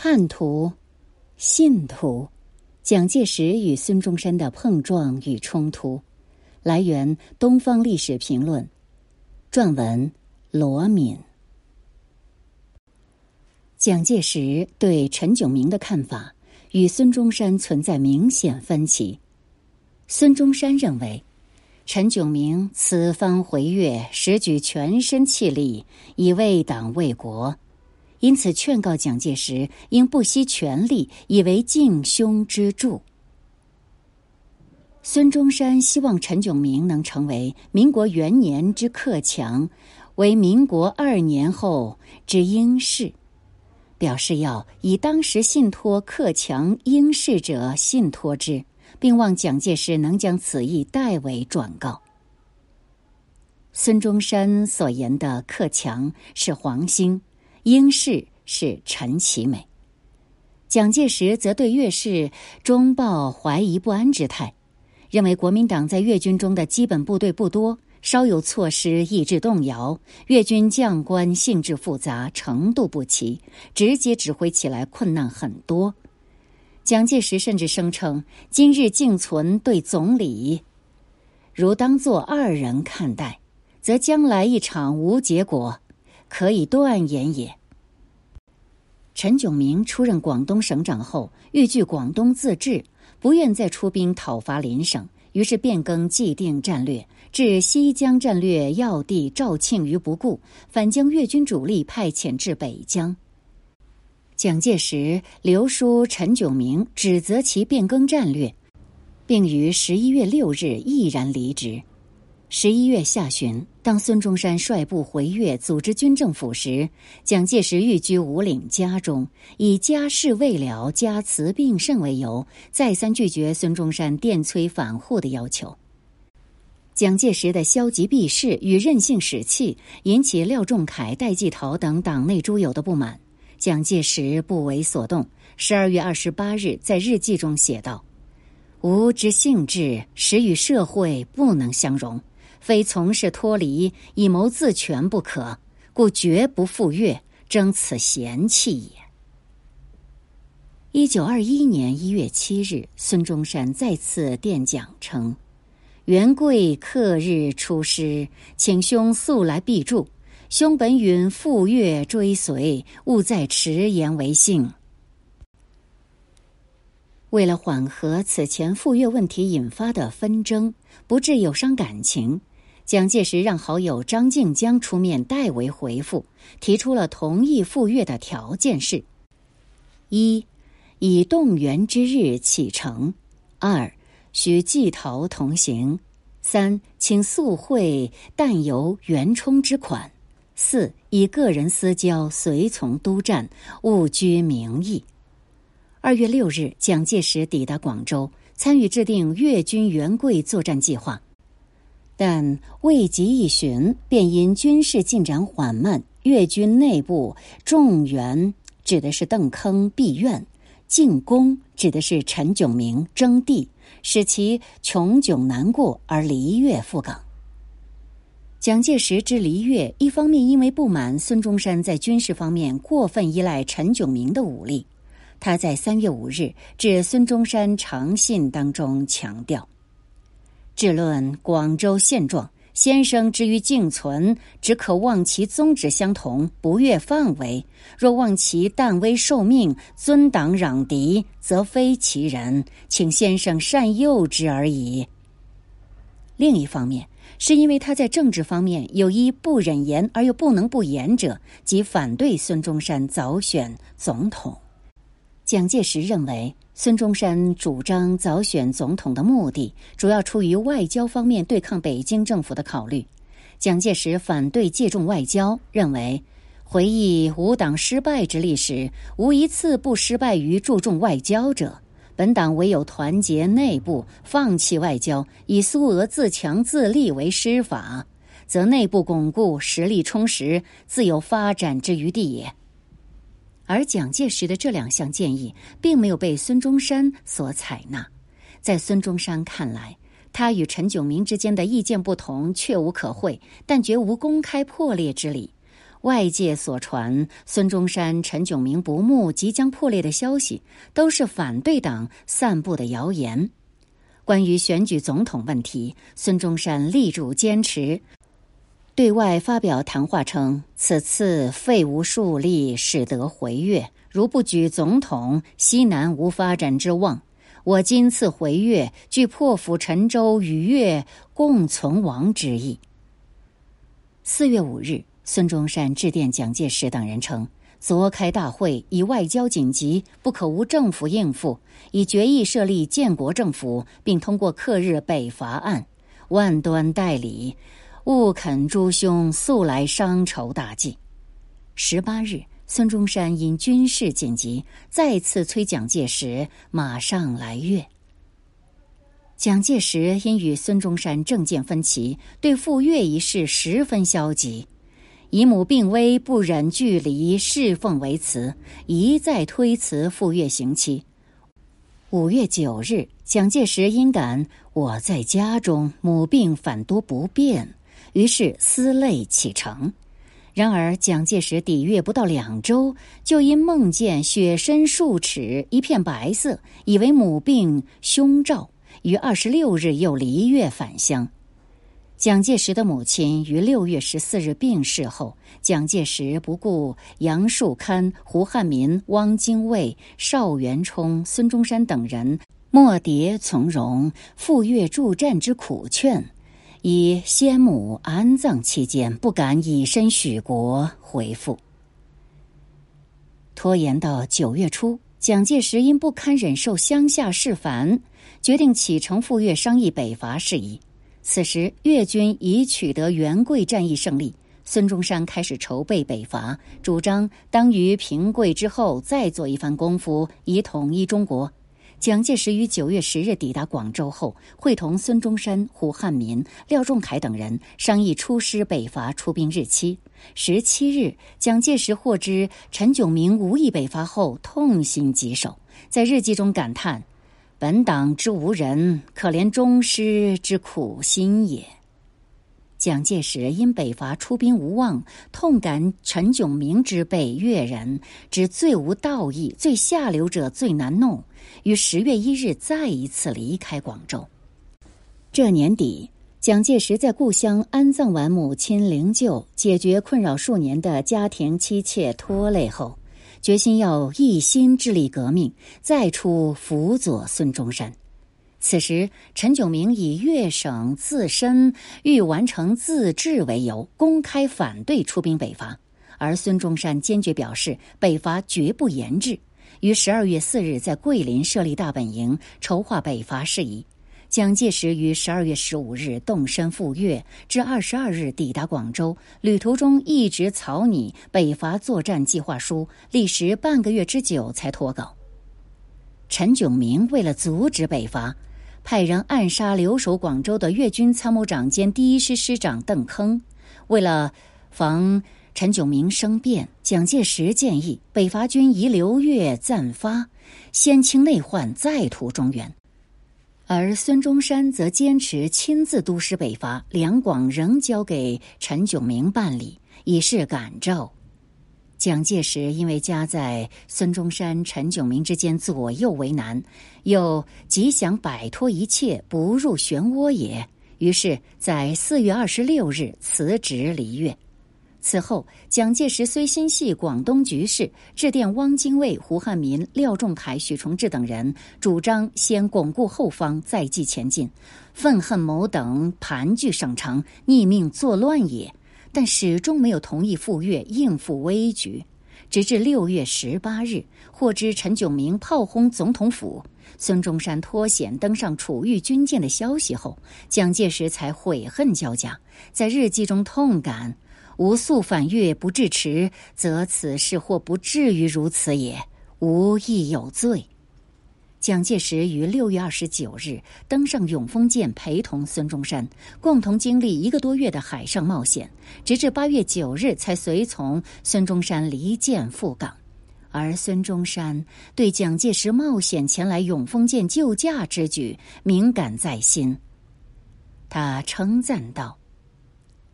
叛徒、信徒，蒋介石与孙中山的碰撞与冲突。来源：《东方历史评论》，撰文：罗敏。蒋介石对陈炯明的看法与孙中山存在明显分歧。孙中山认为，陈炯明此番回粤，实举全身气力以为党为国。因此，劝告蒋介石应不惜全力，以为敬兄之助。孙中山希望陈炯明能成为民国元年之克强，为民国二年后之英士，表示要以当时信托克强英士者信托之，并望蒋介石能将此意代为转告。孙中山所言的克强是黄兴。英氏是陈其美，蒋介石则对粤事终抱怀疑不安之态，认为国民党在粤军中的基本部队不多，稍有错失，意志动摇；粤军将官性质复杂，程度不齐，直接指挥起来困难很多。蒋介石甚至声称：“今日竟存对总理，如当作二人看待，则将来一场无结果，可以断言也。”陈炯明出任广东省长后，欲据广东自治，不愿再出兵讨伐邻省，于是变更既定战略，置西江战略要地肇庆于不顾，反将粤军主力派遣至北疆。蒋介石留书陈炯明，指责其变更战略，并于十一月六日毅然离职。十一月下旬，当孙中山率部回粤组织军政府时，蒋介石寓居五岭家中，以家事未了、家辞病甚为由，再三拒绝孙中山电催返沪的要求。蒋介石的消极避世与任性使气，引起廖仲恺、戴季陶等党内诸友的不满。蒋介石不为所动。十二月二十八日，在日记中写道：“吾之性质，实与社会不能相容。”非从事脱离以谋自全不可，故绝不赴越，争此嫌弃也。一九二一年一月七日，孙中山再次电讲称：“元贵克日出师，请兄速来必助。兄本允赴越追随，勿再迟延为幸。”为了缓和此前赴越问题引发的纷争，不致有伤感情。蒋介石让好友张静江出面代为回复，提出了同意赴粤的条件是：一、以动员之日启程；二、许季陶同行；三、请速汇弹邮袁冲之款；四、以个人私交随从督战，勿拘名义。二月六日，蒋介石抵达广州，参与制定粤军援桂作战计划。但未及一旬，便因军事进展缓慢，粤军内部众援指的是邓坑避院，进攻指的是陈炯明征地，使其穷窘难过而离粤赴港。蒋介石之离粤，一方面因为不满孙中山在军事方面过分依赖陈炯明的武力，他在三月五日致孙中山长信当中强调。至论广州现状，先生之于敬存，只可望其宗旨相同，不越范围；若望其但威受命，尊党攘敌，则非其人。请先生善诱之而已。另一方面，是因为他在政治方面有一不忍言而又不能不言者，即反对孙中山早选总统。蒋介石认为。孙中山主张早选总统的目的，主要出于外交方面对抗北京政府的考虑。蒋介石反对借重外交，认为回忆吾党失败之历史，无一次不失败于注重外交者。本党唯有团结内部，放弃外交，以苏俄自强自立为师法，则内部巩固，实力充实，自有发展之余地也。而蒋介石的这两项建议并没有被孙中山所采纳，在孙中山看来，他与陈炯明之间的意见不同，确无可讳，但绝无公开破裂之理。外界所传孙中山、陈炯明不睦即将破裂的消息，都是反对党散布的谣言。关于选举总统问题，孙中山力主坚持，对外发表谈话称：“此次废无数力，使得回越。如不举总统，西南无发展之望。我今次回越，具破釜沉舟，与越共存亡之意。”四月五日。孙中山致电蒋介石等人称：“昨开大会，以外交紧急，不可无政府应付，已决议设立建国政府，并通过克日北伐案，万端代理，勿肯诸兄速来商筹大计。”十八日，孙中山因军事紧急，再次催蒋介石马上来粤。蒋介石因与孙中山政见分歧，对赴粤一事十分消极。姨母病危，不忍距离，侍奉为辞，一再推辞赴粤行期。五月九日，蒋介石因感我在家中，母病反多不便，于是思泪启程。然而，蒋介石抵粤不到两周，就因梦见雪深数尺，一片白色，以为母病凶兆，于二十六日又离粤返乡。蒋介石的母亲于六月十四日病逝后，蒋介石不顾杨树堪、胡汉民、汪精卫、邵元冲、孙中山等人莫迭从容赴粤助战之苦劝，以先母安葬期间不敢以身许国回复。拖延到九月初，蒋介石因不堪忍受乡下事烦，决定启程赴粤商议北伐事宜。此时，越军已取得元桂战役胜利。孙中山开始筹备北伐，主张当于平贵之后再做一番功夫，以统一中国。蒋介石于九月十日抵达广州后，会同孙中山、胡汉民、廖仲恺等人商议出师北伐出兵日期。十七日，蒋介石获知陈炯明无意北伐后，痛心疾首，在日记中感叹。本党之无人，可怜忠师之苦心也。蒋介石因北伐出兵无望，痛感陈炯明之辈越人之最无道义、最下流者最难弄，于十月一日再一次离开广州。这年底，蒋介石在故乡安葬完母亲灵柩，解决困扰数年的家庭妻妾拖累后。决心要一心致力革命，再出辅佐孙中山。此时，陈炯明以粤省自身欲完成自治为由，公开反对出兵北伐，而孙中山坚决表示北伐绝不言制。于十二月四日在桂林设立大本营，筹划北伐事宜。蒋介石于十二月十五日动身赴粤，至二十二日抵达广州。旅途中一直草拟北伐作战计划书，历时半个月之久才脱稿。陈炯明为了阻止北伐，派人暗杀留守广州的粤军参谋长兼第一师师长邓铿。为了防陈炯明生变，蒋介石建议北伐军宜留粤暂发，先清内患，再图中原。而孙中山则坚持亲自督师北伐，两广仍交给陈炯明办理，以示感召。蒋介石因为夹在孙中山、陈炯明之间，左右为难，又极想摆脱一切，不入漩涡也，于是，在四月二十六日辞职离粤。此后，蒋介石虽心系广东局势，致电汪精卫、胡汉民、廖仲恺、许崇智等人，主张先巩固后方，再继前进。愤恨某等盘踞省城，逆命作乱也。但始终没有同意赴粤应付危局。直至六月十八日，获知陈炯明炮轰总统府，孙中山脱险登上楚玉军舰的消息后，蒋介石才悔恨交加，在日记中痛感。吾速反越不至迟，则此事或不至于如此也。吾亦有罪。蒋介石于六月二十九日登上永丰舰，陪同孙中山共同经历一个多月的海上冒险，直至八月九日才随从孙中山离舰赴港。而孙中山对蒋介石冒险前来永丰舰救驾之举敏感在心，他称赞道。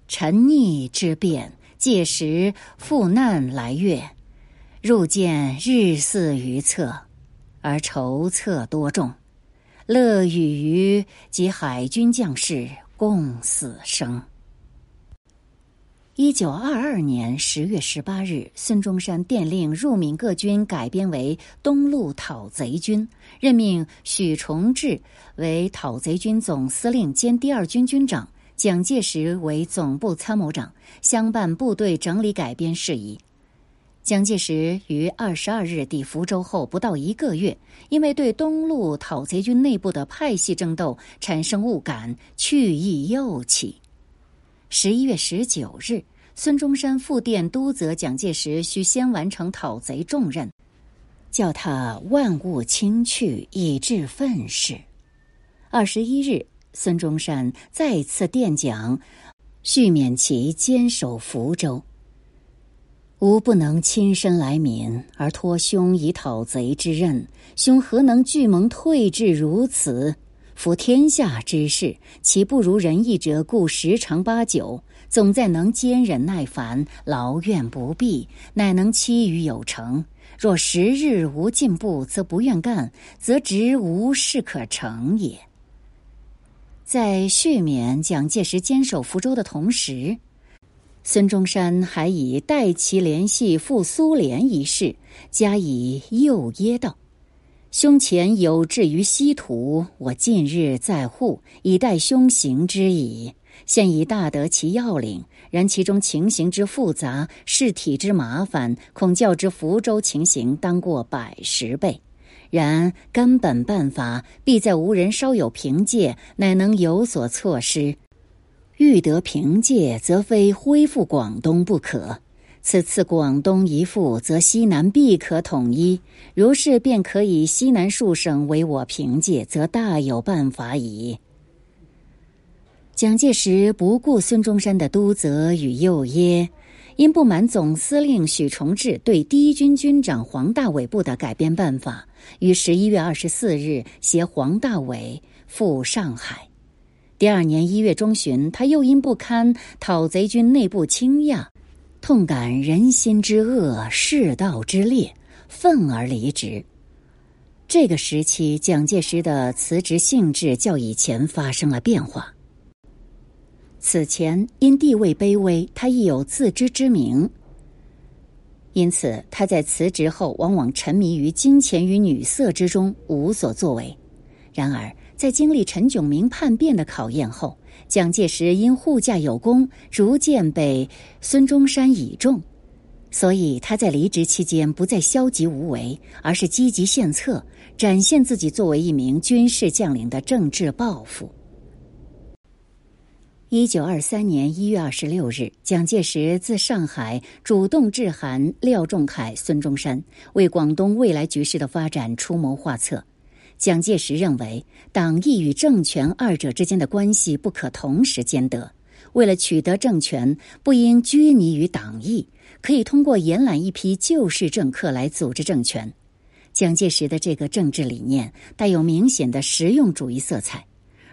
沉溺之变，届时赴难来越，入见日似于策，而筹策多众，乐与于及海军将士共死生。一九二二年十月十八日，孙中山电令入闽各军改编为东路讨贼军，任命许崇智为讨贼军总司令兼第二军军长，蒋介石为总部参谋长，相伴部队整理改编事宜。蒋介石于二十二日抵福州后不到一个月，因为对东路讨贼军内部的派系争斗产生误感，去意又起。十一月十九日，孙中山复电督责蒋介石需先完成讨贼重任，叫他万勿轻去，以致愤世。二十一日，孙中山再次电讲，续勉其坚守福州。吾不能亲身来闽，而托兄以讨贼之任，兄何能拒蒙退至如此？夫天下之事，其不如人意者，故十常八九，总在能坚忍耐烦，劳怨不避，乃能期于有成。若时日无进步，则不愿干，则直无事可成也。在续勉蒋介石坚守福州的同时，孙中山还以代其联系赴苏联一事加以诱噎道。胸前有志于西土，我近日在沪，以待兄行之矣。现已大得其要领，然其中情形之复杂，事体之麻烦，恐较之福州情形当过百十倍。然根本办法，必在无人稍有凭借，乃能有所措施。欲得凭借，则非恢复广东不可。此次广东一复，则西南必可统一。如是，便可以西南数省为我凭借，则大有办法矣。蒋介石不顾孙中山的督责与诱噎，因不满总司令许崇智对第一军军长黄大炜部的改编办法，于十一月二十四日携黄大炜赴上海。第二年一月中旬，他又因不堪讨贼军内部倾轧。痛感人心之恶，世道之劣，愤而离职。这个时期，蒋介石的辞职性质较以前发生了变化。此前因地位卑微，他亦有自知之明，因此他在辞职后往往沉迷于金钱与女色之中，无所作为。然而，在经历陈炯明叛变的考验后，蒋介石因护驾有功，逐渐被孙中山倚重，所以他在离职期间不再消极无为，而是积极献策，展现自己作为一名军事将领的政治抱负。一九二三年一月二十六日，蒋介石自上海主动致函廖仲恺、孙中山，为广东未来局势的发展出谋划策。蒋介石认为，党意与政权二者之间的关系不可同时兼得。为了取得政权，不应拘泥于党意，可以通过延揽一批旧式政客来组织政权。蒋介石的这个政治理念带有明显的实用主义色彩，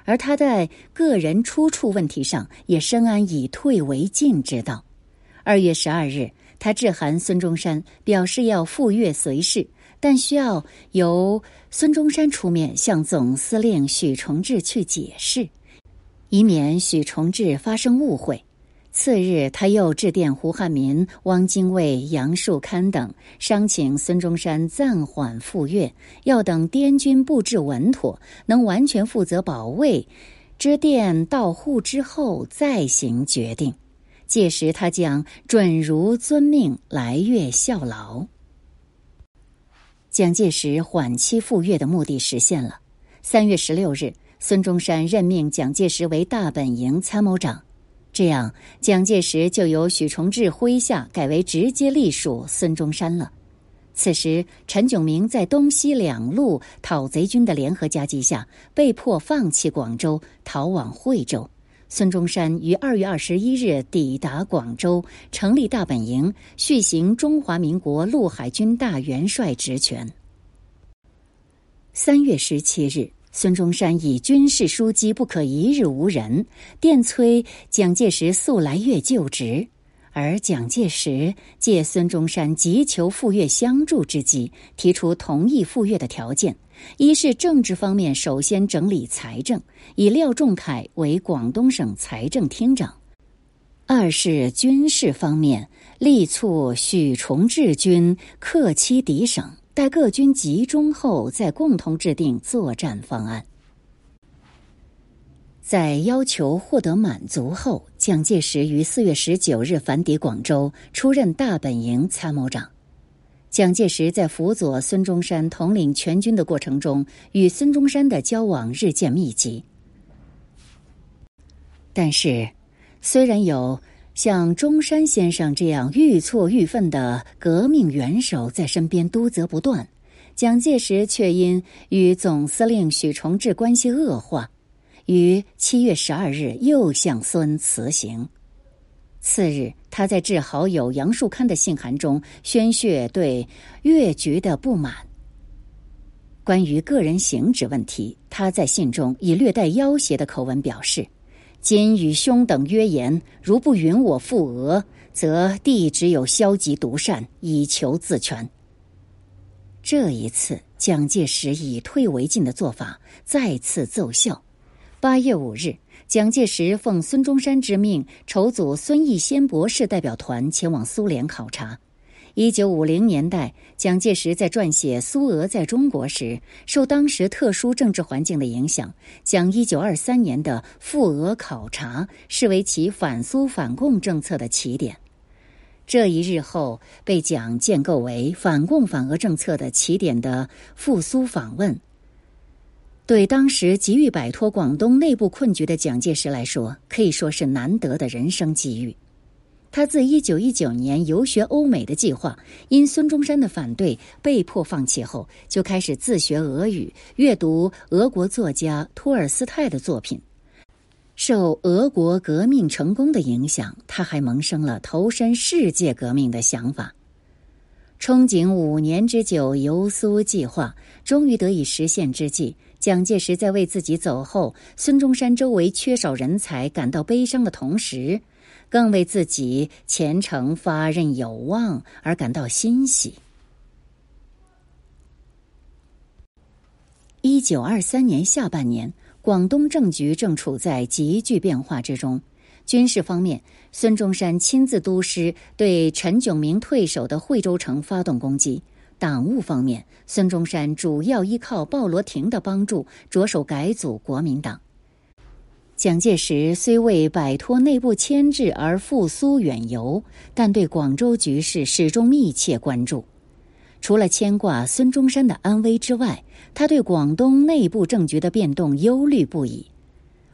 而他在个人出处问题上也深谙以退为进之道。二月十二日，他致函孙中山，表示要赴粤随侍。但需要由孙中山出面向总司令许崇智去解释，以免许崇智发生误会。次日，他又致电胡汉民、汪精卫、杨树堪等，商请孙中山暂缓赴粤，要等滇军布置稳妥，能完全负责保卫之电到沪之后再行决定。届时，他将准如遵命来粤效劳。蒋介石缓期赴粤的目的实现了。三月十六日，孙中山任命蒋介石为大本营参谋长，这样蒋介石就由许崇智麾下改为直接隶属孙中山了。此时，陈炯明在东西两路讨贼军的联合夹击下，被迫放弃广州，逃往惠州。孙中山于二月二十一日抵达广州，成立大本营，续行中华民国陆海军大元帅职权。三月十七日，孙中山以军事枢机不可一日无人，电催蒋介石速来粤就职。而蒋介石借孙中山急求赴粤相助之机，提出同意赴粤的条件：一是政治方面首先整理财政，以廖仲恺为广东省财政厅长；二是军事方面力促许崇智军克期敌省，待各军集中后再共同制定作战方案。在要求获得满足后，蒋介石于四月十九日返抵广州，出任大本营参谋长。蒋介石在辅佐孙中山统领全军的过程中，与孙中山的交往日渐密集。但是，虽然有像中山先生这样愈挫愈奋的革命元首在身边督责不断，蒋介石却因与总司令许崇智关系恶化。于七月十二日又向孙辞行。次日，他在致好友杨树堪的信函中宣泄对越局的不满。关于个人行止问题，他在信中以略带要挟的口吻表示：“今与兄等约言，如不允我赴俄，则弟只有消极独善，以求自全。”这一次，蒋介石以退为进的做法再次奏效。八月五日，蒋介石奉孙中山之命，筹组孙逸仙博士代表团前往苏联考察。一九五零年代，蒋介石在撰写《苏俄在中国》时，受当时特殊政治环境的影响，将一九二三年的赴俄考察视为其反苏反共政策的起点。这一日后，被蒋建构为反共反俄政策的起点的赴苏访问。对当时急于摆脱广东内部困局的蒋介石来说，可以说是难得的人生机遇。他自一九一九年游学欧美的计划，因孙中山的反对被迫放弃后，就开始自学俄语，阅读俄国作家托尔斯泰的作品。受俄国革命成功的影响，他还萌生了投身世界革命的想法。憧憬五年之久游苏计划终于得以实现之际，蒋介石在为自己走后孙中山周围缺少人才感到悲伤的同时，更为自己前程发轫有望而感到欣喜。一九二三年下半年，广东政局正处在急剧变化之中。军事方面，孙中山亲自督师对陈炯明退守的惠州城发动攻击；党务方面，孙中山主要依靠鲍罗廷的帮助，着手改组国民党。蒋介石虽为摆脱内部牵制而赴苏远游，但对广州局势始终密切关注。除了牵挂孙中山的安危之外，他对广东内部政局的变动忧虑不已。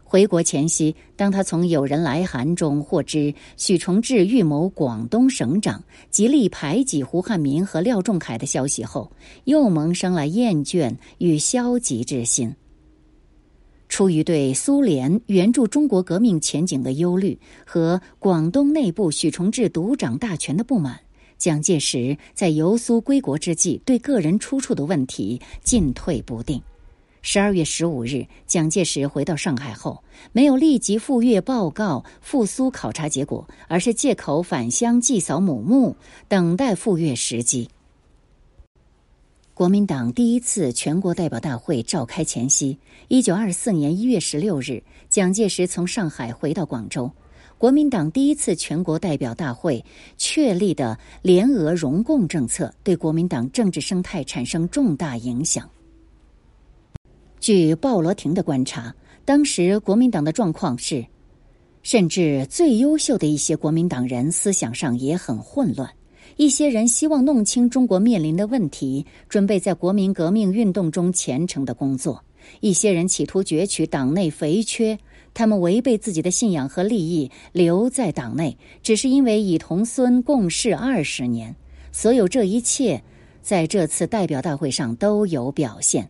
回国前夕，当他从友人来函中获知许崇智预谋广东省长，极力排挤胡汉民和廖仲恺的消息后，又萌生了厌倦与消极之心。出于对苏联援助中国革命前景的忧虑和广东内部许崇智独掌大权的不满，蒋介石在游苏归国之际，对个人出处的问题进退不定。十二月十五日，蒋介石回到上海后，没有立即赴粤报告复苏考察结果，而是借口返乡祭扫母墓，等待赴粤时机。国民党第一次全国代表大会召开前夕，一九二四年一月十六日，蒋介石从上海回到广州。国民党第一次全国代表大会确立的联俄融共政策，对国民党政治生态产生重大影响。据鲍罗廷的观察，当时国民党的状况是，甚至最优秀的一些国民党人思想上也很混乱。一些人希望弄清中国面临的问题，准备在国民革命运动中虔诚的工作；一些人企图攫取党内肥缺，他们违背自己的信仰和利益留在党内，只是因为已同孙共事二十年。所有这一切，在这次代表大会上都有表现。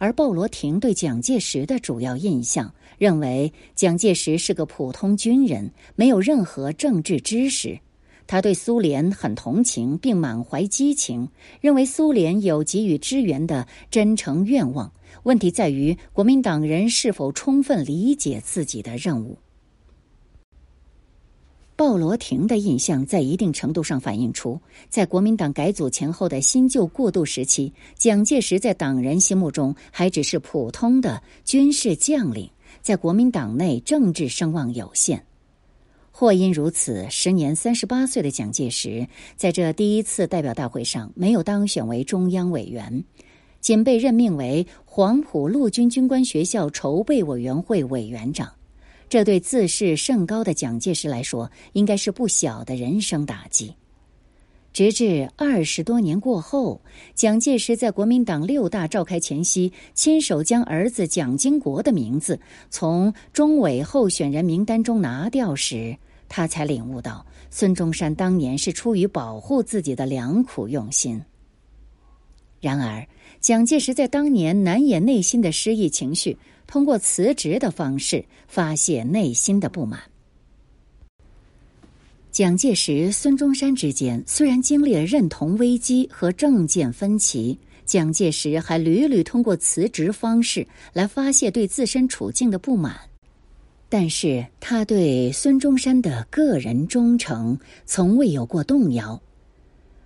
而鲍罗廷对蒋介石的主要印象，认为蒋介石是个普通军人，没有任何政治知识。他对苏联很同情，并满怀激情，认为苏联有给予支援的真诚愿望。问题在于国民党人是否充分理解自己的任务。鲍罗廷的印象在一定程度上反映出，在国民党改组前后的新旧过渡时期，蒋介石在党人心目中还只是普通的军事将领，在国民党内政治声望有限。或因如此，时年三十八岁的蒋介石在这第一次代表大会上没有当选为中央委员，仅被任命为黄埔陆军军官学校筹备委员会委员长。这对自视甚高的蒋介石来说，应该是不小的人生打击。直至二十多年过后，蒋介石在国民党六大召开前夕，亲手将儿子蒋经国的名字从中委候选人名单中拿掉时，他才领悟到孙中山当年是出于保护自己的良苦用心。然而，蒋介石在当年难掩内心的失意情绪。通过辞职的方式发泄内心的不满。蒋介石、孙中山之间虽然经历了认同危机和政见分歧，蒋介石还屡屡通过辞职方式来发泄对自身处境的不满，但是他对孙中山的个人忠诚从未有过动摇。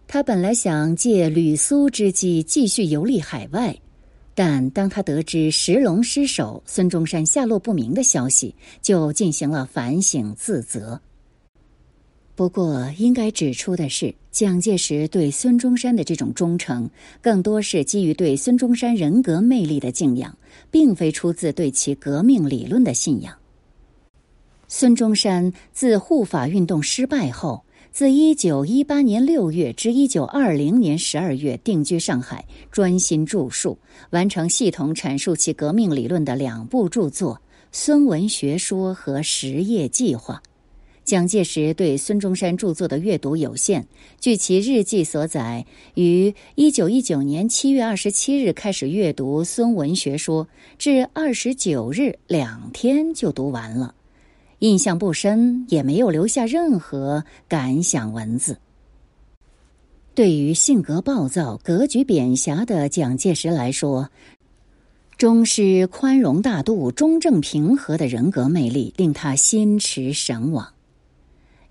他本来想借旅苏之机继续游历海外。但当他得知石龙失守、孙中山下落不明的消息，就进行了反省自责。不过，应该指出的是，蒋介石对孙中山的这种忠诚，更多是基于对孙中山人格魅力的敬仰，并非出自对其革命理论的信仰。孙中山自护法运动失败后。自一九一八年六月至一九二零年十二月定居上海，专心著述，完成系统阐述其革命理论的两部著作《孙文学说》和《实业计划》。蒋介石对孙中山著作的阅读有限，据其日记所载，于一九一九年七月二十七日开始阅读《孙文学说》，至二十九日两天就读完了。印象不深，也没有留下任何感想文字。对于性格暴躁、格局扁狭的蒋介石来说，忠师宽容大度、中正平和的人格魅力令他心驰神往。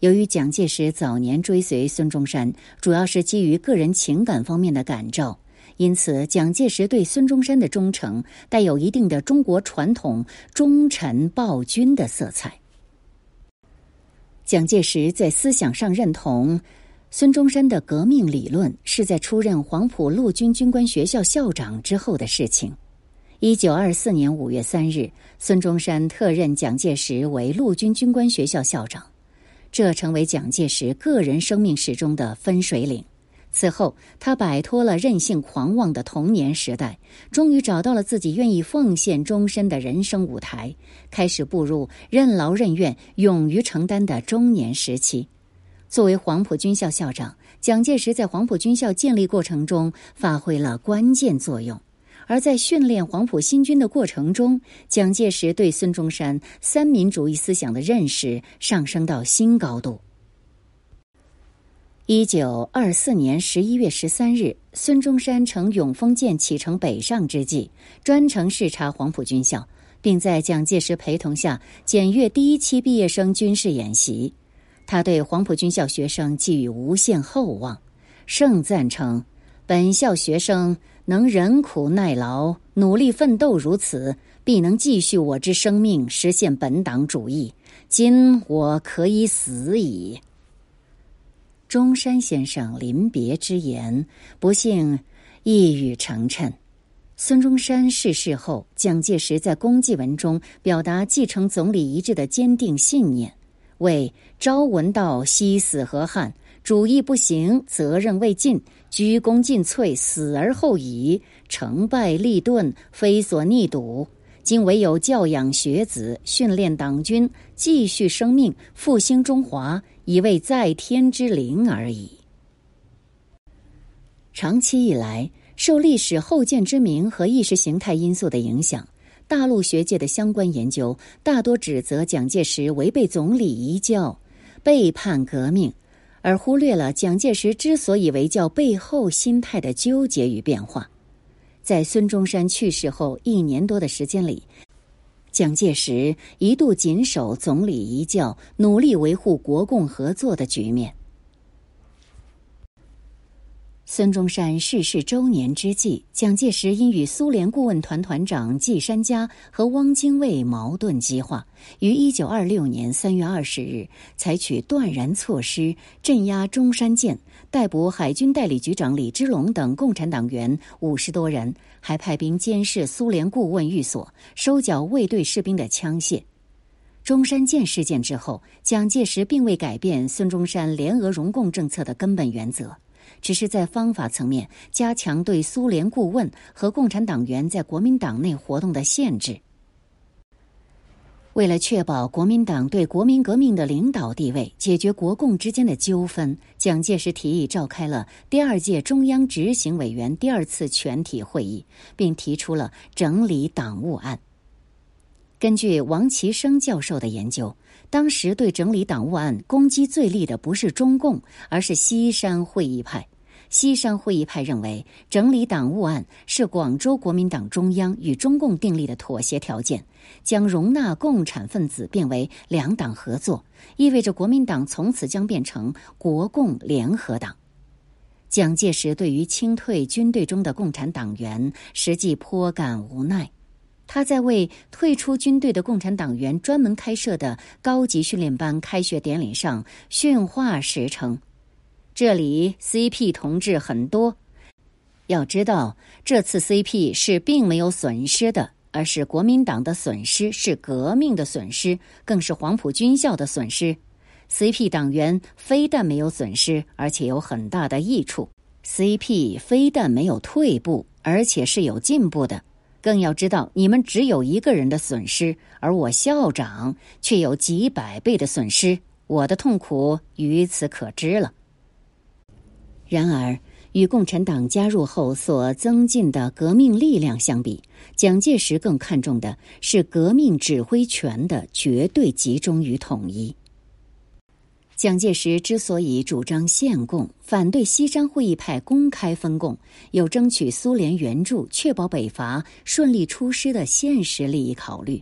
由于蒋介石早年追随孙中山，主要是基于个人情感方面的感召，因此蒋介石对孙中山的忠诚带有一定的中国传统忠臣报君的色彩。蒋介石在思想上认同孙中山的革命理论，是在出任黄埔陆军军官学校校长之后的事情。一九二四年五月三日，孙中山特任蒋介石为陆军军官学校校长，这成为蒋介石个人生命史中的分水岭。此后，他摆脱了任性狂妄的童年时代，终于找到了自己愿意奉献终身的人生舞台，开始步入任劳任怨、勇于承担的中年时期。作为黄埔军校校长，蒋介石在黄埔军校建立过程中发挥了关键作用；而在训练黄埔新军的过程中，蒋介石对孙中山三民主义思想的认识上升到新高度。一九二四年十一月十三日，孙中山乘永丰舰启程北上之际，专程视察黄埔军校，并在蒋介石陪同下检阅第一期毕业生军事演习。他对黄埔军校学生寄予无限厚望，盛赞称：“本校学生能忍苦耐劳、努力奋斗如此，必能继续我之生命，实现本党主义。今我可以死矣。”中山先生临别之言，不幸一语成谶。孙中山逝世后，蒋介石在公祭文中表达继承总理遗志的坚定信念：为朝闻道，夕死河汉，主义不行，责任未尽，鞠躬尽瘁，死而后已。成败立顿，非所逆睹。今唯有教养学子，训练党军，继续生命，复兴中华。已为在天之灵而已。长期以来，受历史后见之明和意识形态因素的影响，大陆学界的相关研究大多指责蒋介石违背总理遗教、背叛革命，而忽略了蒋介石之所以为教背后心态的纠结与变化。在孙中山去世后一年多的时间里。蒋介石一度谨守总理遗教，努力维护国共合作的局面。孙中山逝世周年之际，蒋介石因与苏联顾问团团长季山家和汪精卫矛盾激化，于一九二六年三月二十日采取断然措施镇压中山舰，逮捕海军代理局长李之龙等共产党员五十多人，还派兵监视苏联顾问寓所，收缴卫队士兵的枪械。中山舰事件之后，蒋介石并未改变孙中山联俄容共政策的根本原则。只是在方法层面加强对苏联顾问和共产党员在国民党内活动的限制。为了确保国民党对国民革命的领导地位，解决国共之间的纠纷，蒋介石提议召开了第二届中央执行委员第二次全体会议，并提出了整理党务案。根据王其生教授的研究，当时对整理党务案攻击最厉的不是中共，而是西山会议派。西山会议派认为，整理党务案是广州国民党中央与中共订立的妥协条件，将容纳共产分子变为两党合作，意味着国民党从此将变成国共联合党。蒋介石对于清退军队中的共产党员，实际颇感无奈。他在为退出军队的共产党员专门开设的高级训练班开学典礼上训话时称。这里 CP 同志很多，要知道这次 CP 是并没有损失的，而是国民党的损失，是革命的损失，更是黄埔军校的损失。CP 党员非但没有损失，而且有很大的益处。CP 非但没有退步，而且是有进步的。更要知道，你们只有一个人的损失，而我校长却有几百倍的损失，我的痛苦于此可知了。然而，与共产党加入后所增进的革命力量相比，蒋介石更看重的是革命指挥权的绝对集中与统一。蒋介石之所以主张限共，反对西山会议派公开分共，有争取苏联援助、确保北伐顺利出师的现实利益考虑，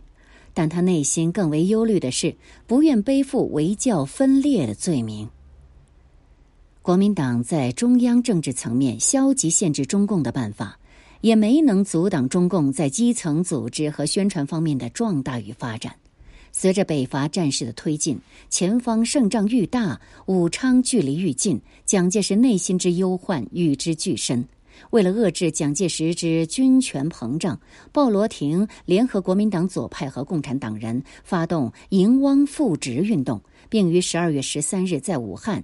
但他内心更为忧虑的是，不愿背负围教分裂的罪名。国民党在中央政治层面消极限制中共的办法，也没能阻挡中共在基层组织和宣传方面的壮大与发展。随着北伐战事的推进，前方胜仗愈大，武昌距离愈近，蒋介石内心之忧患与之俱深。为了遏制蒋介石之军权膨胀，鲍罗廷联合国民党左派和共产党人，发动迎汪复职运动，并于十二月十三日在武汉。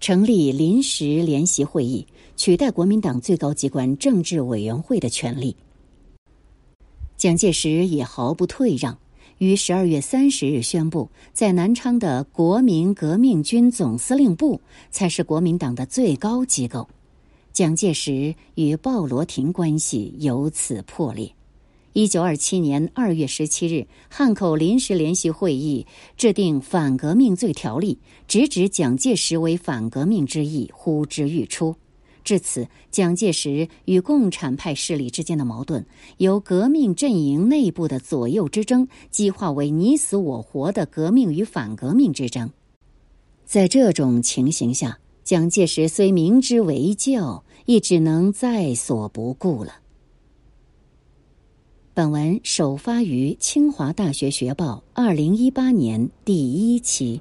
成立临时联席会议，取代国民党最高机关政治委员会的权利。蒋介石也毫不退让，于十二月三十日宣布，在南昌的国民革命军总司令部才是国民党的最高机构。蒋介石与鲍罗廷关系由此破裂。一九二七年二月十七日，汉口临时联席会议制定反革命罪条例，直指蒋介石为反革命之意，呼之欲出。至此，蒋介石与共产派势力之间的矛盾，由革命阵营内部的左右之争，激化为你死我活的革命与反革命之争。在这种情形下，蒋介石虽明知为教，亦只能在所不顾了。本文首发于清华大学学报二零一八年第一期。